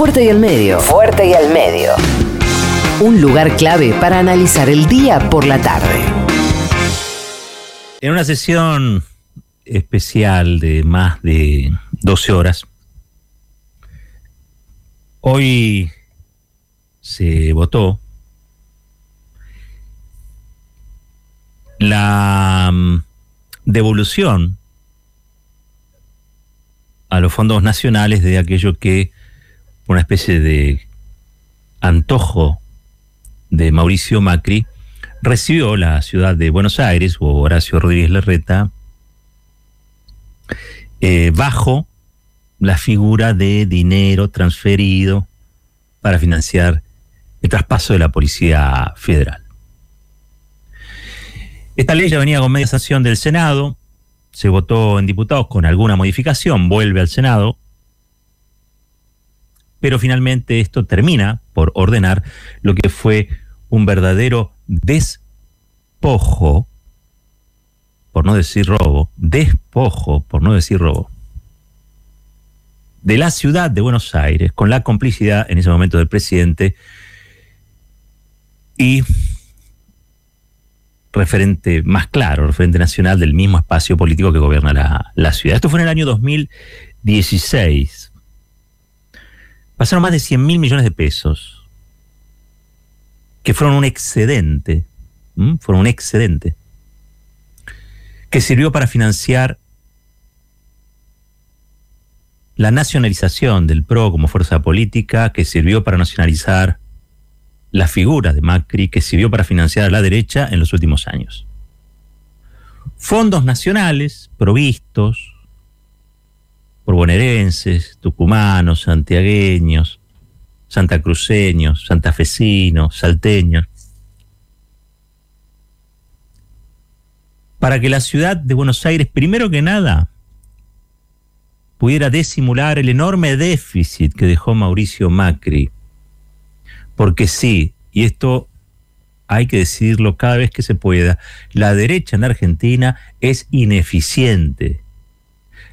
Fuerte y al medio. Fuerte y al medio. Un lugar clave para analizar el día por la tarde. En una sesión especial de más de 12 horas, hoy se votó la mm, devolución a los fondos nacionales de aquello que, una especie de antojo de Mauricio Macri, recibió la ciudad de Buenos Aires, o Horacio Rodríguez Larreta, eh, bajo la figura de dinero transferido para financiar el traspaso de la Policía Federal. Esta ley ya venía con media sanción del Senado, se votó en diputados con alguna modificación, vuelve al Senado, pero finalmente esto termina por ordenar lo que fue un verdadero despojo, por no decir robo, despojo, por no decir robo, de la ciudad de Buenos Aires, con la complicidad en ese momento del presidente y referente más claro, referente nacional del mismo espacio político que gobierna la, ciudad. Esto fue en el año 2016. Pasaron más de 100 mil millones de pesos, que fueron un excedente, fueron un excedente, que sirvió para financiar la nacionalización del PRO como fuerza política, que sirvió para nacionalizar la figura de Macri que sirvió para financiar a la derecha en los últimos años. Fondos nacionales provistos bonaerenses, tucumanos, santiagueños, santacruceños, santafesinos, salteños, para que la ciudad de Buenos Aires, primero que nada, pudiera disimular el enorme déficit que dejó Mauricio Macri porque sí, y esto hay que decirlo cada vez que se pueda, la derecha en Argentina es ineficiente.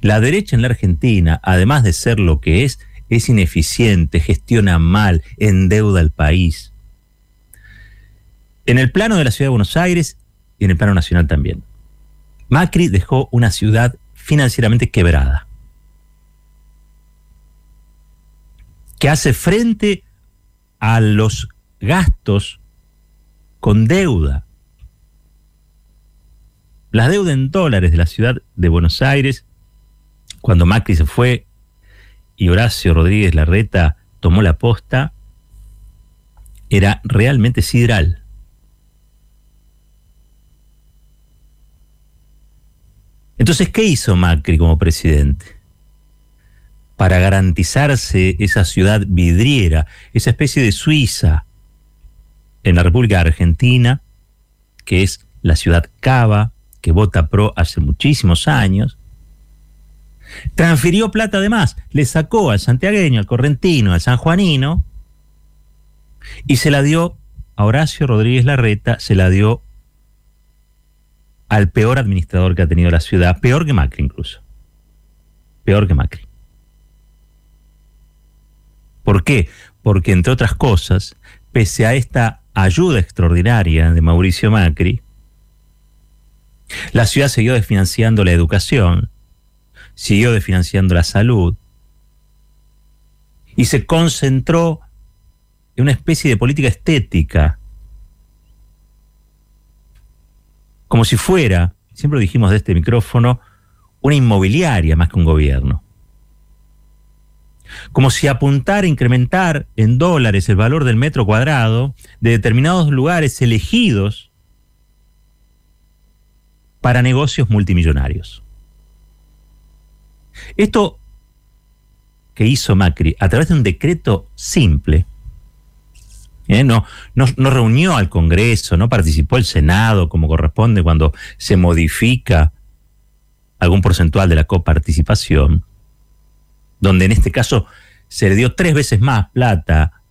La derecha en la Argentina, además de ser lo que es, es ineficiente, gestiona mal, endeuda al país. En el plano de la ciudad de Buenos Aires y en el plano nacional también. Macri dejó una ciudad financieramente quebrada, que hace frente a los gastos con deuda. La deuda en dólares de la ciudad de Buenos Aires, cuando Macri se fue y Horacio Rodríguez Larreta tomó la posta, era realmente sidral. Entonces, ¿qué hizo Macri como presidente? para garantizarse esa ciudad vidriera, esa especie de Suiza en la República Argentina, que es la ciudad Cava, que vota pro hace muchísimos años, transfirió plata además, le sacó al santiagueño, al correntino, al sanjuanino, y se la dio a Horacio Rodríguez Larreta, se la dio al peor administrador que ha tenido la ciudad, peor que Macri incluso, peor que Macri. ¿Por qué? Porque, entre otras cosas, pese a esta ayuda extraordinaria de Mauricio Macri, la ciudad siguió desfinanciando la educación, siguió desfinanciando la salud y se concentró en una especie de política estética, como si fuera, siempre lo dijimos de este micrófono, una inmobiliaria más que un gobierno como si apuntar a incrementar en dólares el valor del metro cuadrado de determinados lugares elegidos para negocios multimillonarios. Esto que hizo Macri a través de un decreto simple, ¿eh? no, no, no, reunió al Congreso, no participó el Senado como corresponde cuando se modifica algún porcentual de la coparticipación, donde en este caso se le dio tres veces más plata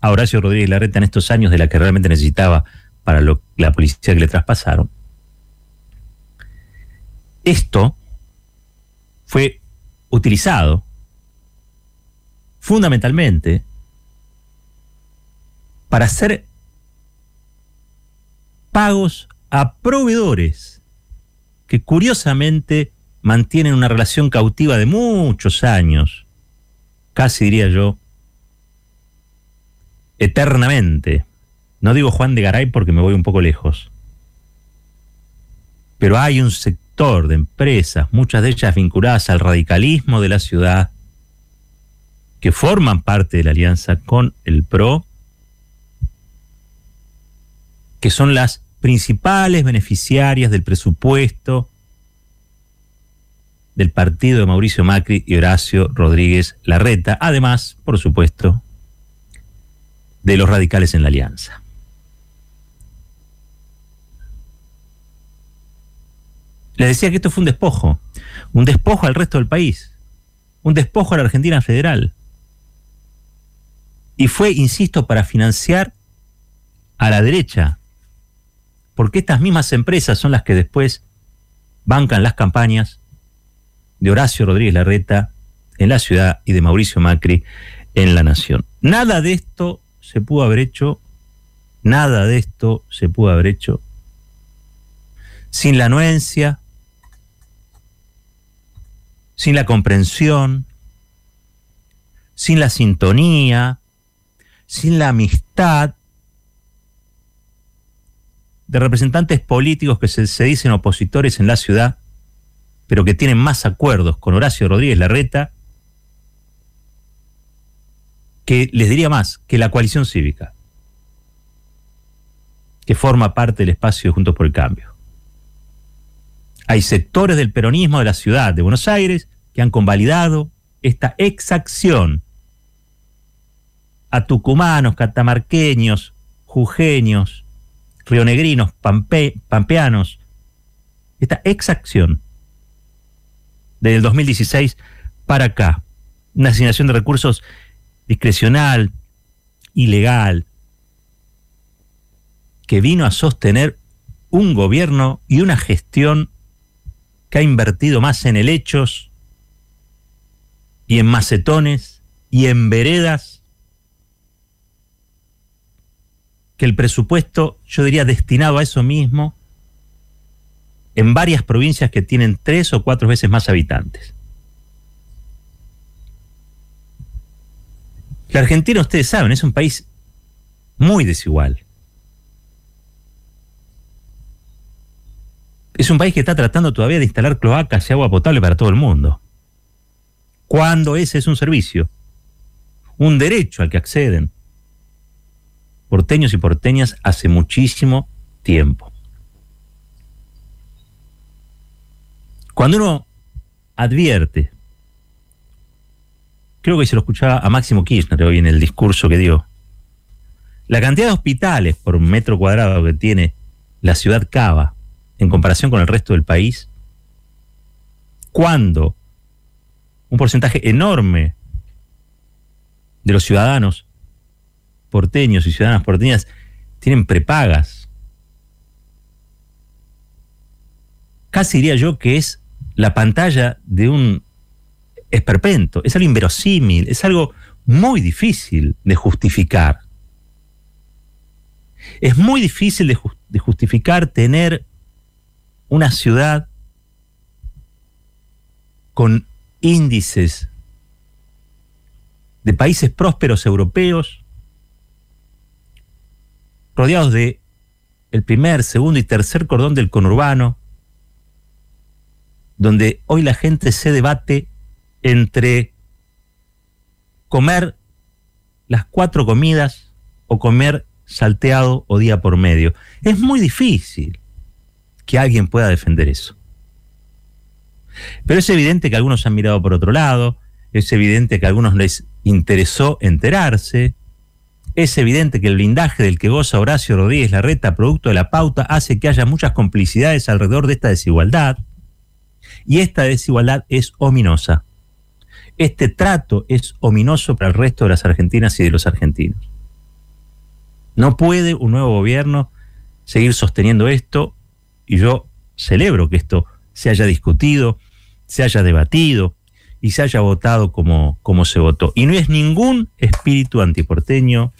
a Horacio Rodríguez Larreta en estos años de la que realmente necesitaba para la policía que le traspasaron. Esto fue utilizado, fundamentalmente para hacer pagos a proveedores que curiosamente mantienen una relación cautiva de muchos años, casi diría yo, eternamente. No digo Juan de Garay porque me voy un poco lejos. Pero hay un sector de empresas, muchas de ellas vinculadas al radicalismo de la ciudad, que forman parte de la alianza con el PRO, que son las principales beneficiarias del presupuesto del partido de Mauricio Macri y Horacio Rodríguez Larreta, además, por supuesto, de los radicales en la alianza. Les decía que esto fue un despojo, un despojo al resto del país, un despojo a la Argentina federal. Y fue, insisto, para financiar a la derecha, porque estas mismas empresas son las que después bancan las campañas de Horacio Rodríguez Larreta en la ciudad y de Mauricio Macri en la nación. Nada de esto se pudo haber hecho, nada de esto se pudo haber hecho sin la anuencia, sin la comprensión, sin la sintonía, sin la amistad de representantes políticos que se, dicen opositores en la ciudad, pero que tienen más acuerdos con Horacio Rodríguez Larreta, que les diría más, que la coalición cívica, que forma parte del espacio Juntos por el Cambio. Hay sectores del peronismo de la ciudad de Buenos Aires que han convalidado esta exacción. A tucumanos, catamarqueños, jujeños, rionegrinos, pampeanos, esta exacción desde el 2016 para acá, una asignación de recursos discrecional, ilegal, que vino a sostener un gobierno y una gestión que ha invertido más en helechos y en macetones y en veredas que el presupuesto, yo diría, destinado a eso mismo, en varias provincias que tienen tres o cuatro veces más habitantes. La Argentina, ustedes saben, es un país muy desigual. Es un país que está tratando todavía de instalar cloacas y agua potable para todo el mundo. Cuando ese es un servicio, un derecho al que acceden porteños y porteñas hace muchísimo tiempo. Cuando uno advierte, creo que se lo escuchaba a Máximo Kirchner hoy en el discurso que dio, la cantidad de hospitales por metro cuadrado que tiene la ciudad Cava en comparación con el resto del país, cuando un porcentaje enorme de los ciudadanos porteños y ciudadanas porteñas tienen prepagas. Casi diría yo que es la pantalla de un esperpento, es algo inverosímil, es algo muy difícil de justificar. Es muy difícil de, de justificar tener una ciudad con índices de países prósperos europeos rodeados de el primer, segundo y tercer cordón del conurbano, donde hoy la gente se debate entre comer las cuatro comidas o comer salteado o día por medio. Es muy difícil que alguien pueda defender eso. Pero es evidente que algunos han mirado por otro lado, es evidente que a algunos les interesó enterarse, es evidente que el blindaje del que goza Horacio Rodríguez Larreta, producto de la pauta, hace que haya muchas complicidades alrededor de esta desigualdad. Y esta desigualdad es ominosa. Este trato es ominoso para el resto de las argentinas y de los argentinos. No puede un nuevo gobierno seguir sosteniendo esto y yo celebro que esto se haya discutido, se haya debatido y se haya votado como, como se votó. Y no es ningún espíritu antiporteño,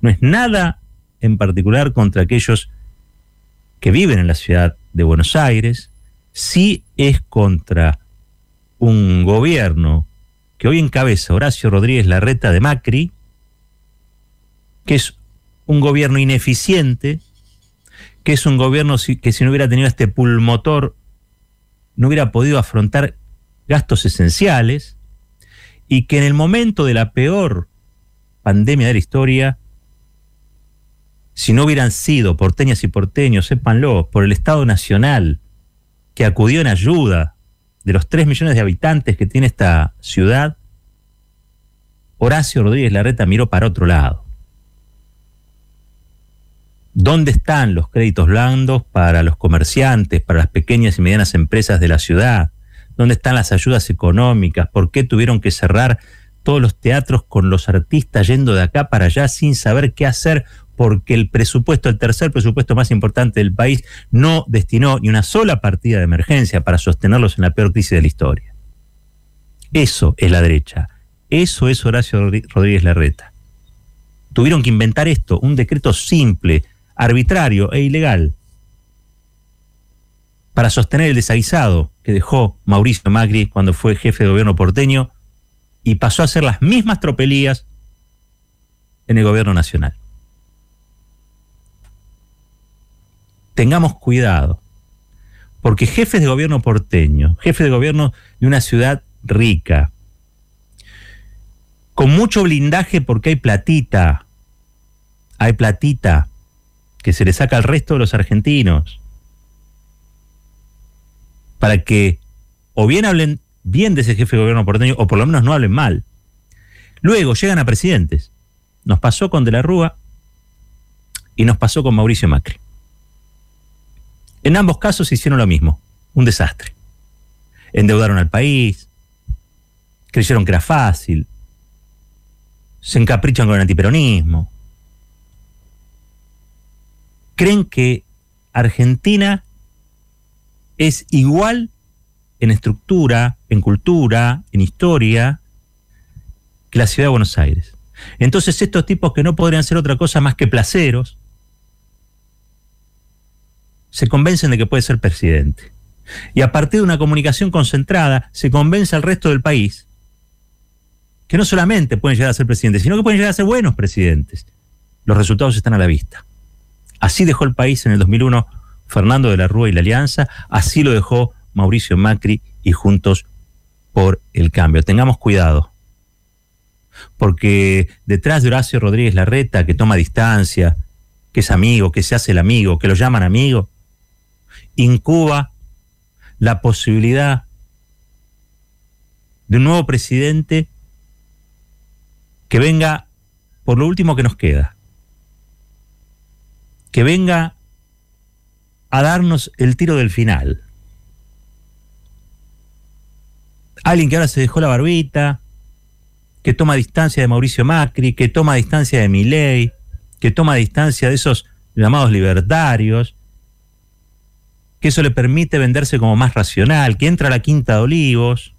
no es nada en particular contra aquellos que viven en la ciudad de Buenos Aires, sí es contra un gobierno que hoy encabeza Horacio Rodríguez Larreta de Macri, que es un gobierno ineficiente, que es un gobierno que si no hubiera tenido este pulmotor no hubiera podido afrontar gastos esenciales y que en el momento de la peor pandemia de la historia, si no hubieran sido porteñas y porteños, sépanlo, por el Estado Nacional que acudió en ayuda de los 3 millones de habitantes que tiene esta ciudad, Horacio Rodríguez Larreta miró para otro lado. ¿Dónde están los créditos blandos para los comerciantes, para las pequeñas y medianas empresas de la ciudad? ¿Dónde están las ayudas económicas? ¿Por qué tuvieron que cerrar todos los teatros con los artistas yendo de acá para allá sin saber qué hacer? Porque el presupuesto, el tercer presupuesto más importante del país, no destinó ni una sola partida de emergencia para sostenerlos en la peor crisis de la historia. Eso es la derecha. Eso es Horacio Rodríguez Larreta. Tuvieron que inventar esto, un decreto simple, arbitrario e ilegal, para sostener el desaguisado que dejó Mauricio Macri cuando fue jefe de gobierno porteño y pasó a hacer las mismas tropelías en el gobierno nacional. Tengamos cuidado, porque jefes de gobierno porteño, jefes de gobierno de una ciudad rica, con mucho blindaje porque hay platita, hay platita que se le saca al resto de los argentinos, para que o bien hablen bien de ese jefe de gobierno porteño o por lo menos no hablen mal. Luego llegan a presidentes. Nos pasó con De la Rúa y nos pasó con Mauricio Macri. En ambos casos hicieron lo mismo, un desastre. Endeudaron al país, creyeron que era fácil, se encaprichan con el antiperonismo. Creen que Argentina es igual en estructura, en cultura, en historia, que la ciudad de Buenos Aires. Entonces estos tipos que no podrían ser otra cosa más que placeros, se convencen de que puede ser presidente. Y a partir de una comunicación concentrada, se convence al resto del país que no solamente pueden llegar a ser presidentes, sino que pueden llegar a ser buenos presidentes. Los resultados están a la vista. Así dejó el país en el 2001 Fernando de la Rúa y la Alianza, así lo dejó Mauricio Macri y Juntos por el Cambio. Tengamos cuidado, porque detrás de Horacio Rodríguez Larreta, que toma distancia, que es amigo, que se hace el amigo, que lo llaman amigo, incuba la posibilidad de un nuevo presidente que venga por lo último que nos queda, que venga a darnos el tiro del final. Alguien que ahora se dejó la barbita, que toma distancia de Mauricio Macri, que toma distancia de Milei, que toma distancia de esos llamados libertarios, que eso le permite venderse como más racional, que entra a la Quinta de Olivos,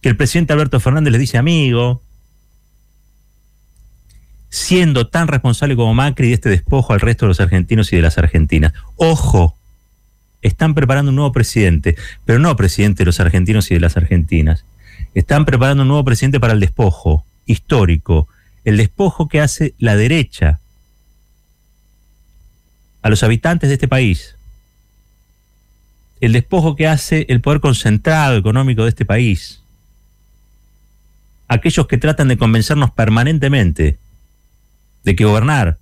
que el presidente Alberto Fernández le dice amigo, siendo tan responsable como Macri de este despojo al resto de los argentinos y de las argentinas. Ojo, están preparando un nuevo presidente, pero no presidente de los argentinos y de las argentinas. Están preparando un nuevo presidente para el despojo histórico, el despojo que hace la derecha a los habitantes de este país, el despojo que hace el poder concentrado económico de este país, aquellos que tratan de convencernos permanentemente de que gobernar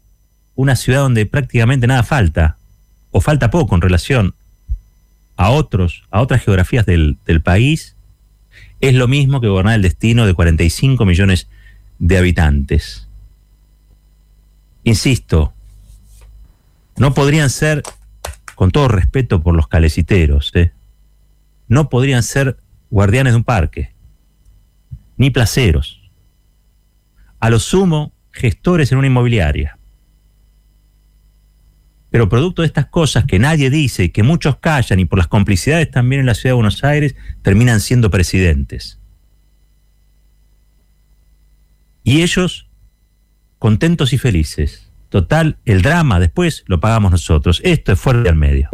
una ciudad donde prácticamente nada falta, o falta poco en relación a otros, a otras geografías del, del país, es lo mismo que gobernar el destino de 45 millones de habitantes. Insisto, no podrían ser, con todo respeto por los caleciteros, ¿eh? no podrían ser guardianes de un parque, ni placeros. A lo sumo, gestores en una inmobiliaria. Pero producto de estas cosas que nadie dice y que muchos callan y por las complicidades también en la ciudad de Buenos Aires, terminan siendo presidentes. Y ellos contentos y felices. Total, el drama después lo pagamos nosotros. Esto es Fuerte al Medio.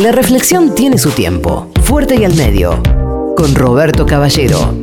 La reflexión tiene su tiempo. Fuerte y al Medio. Con Roberto Caballero.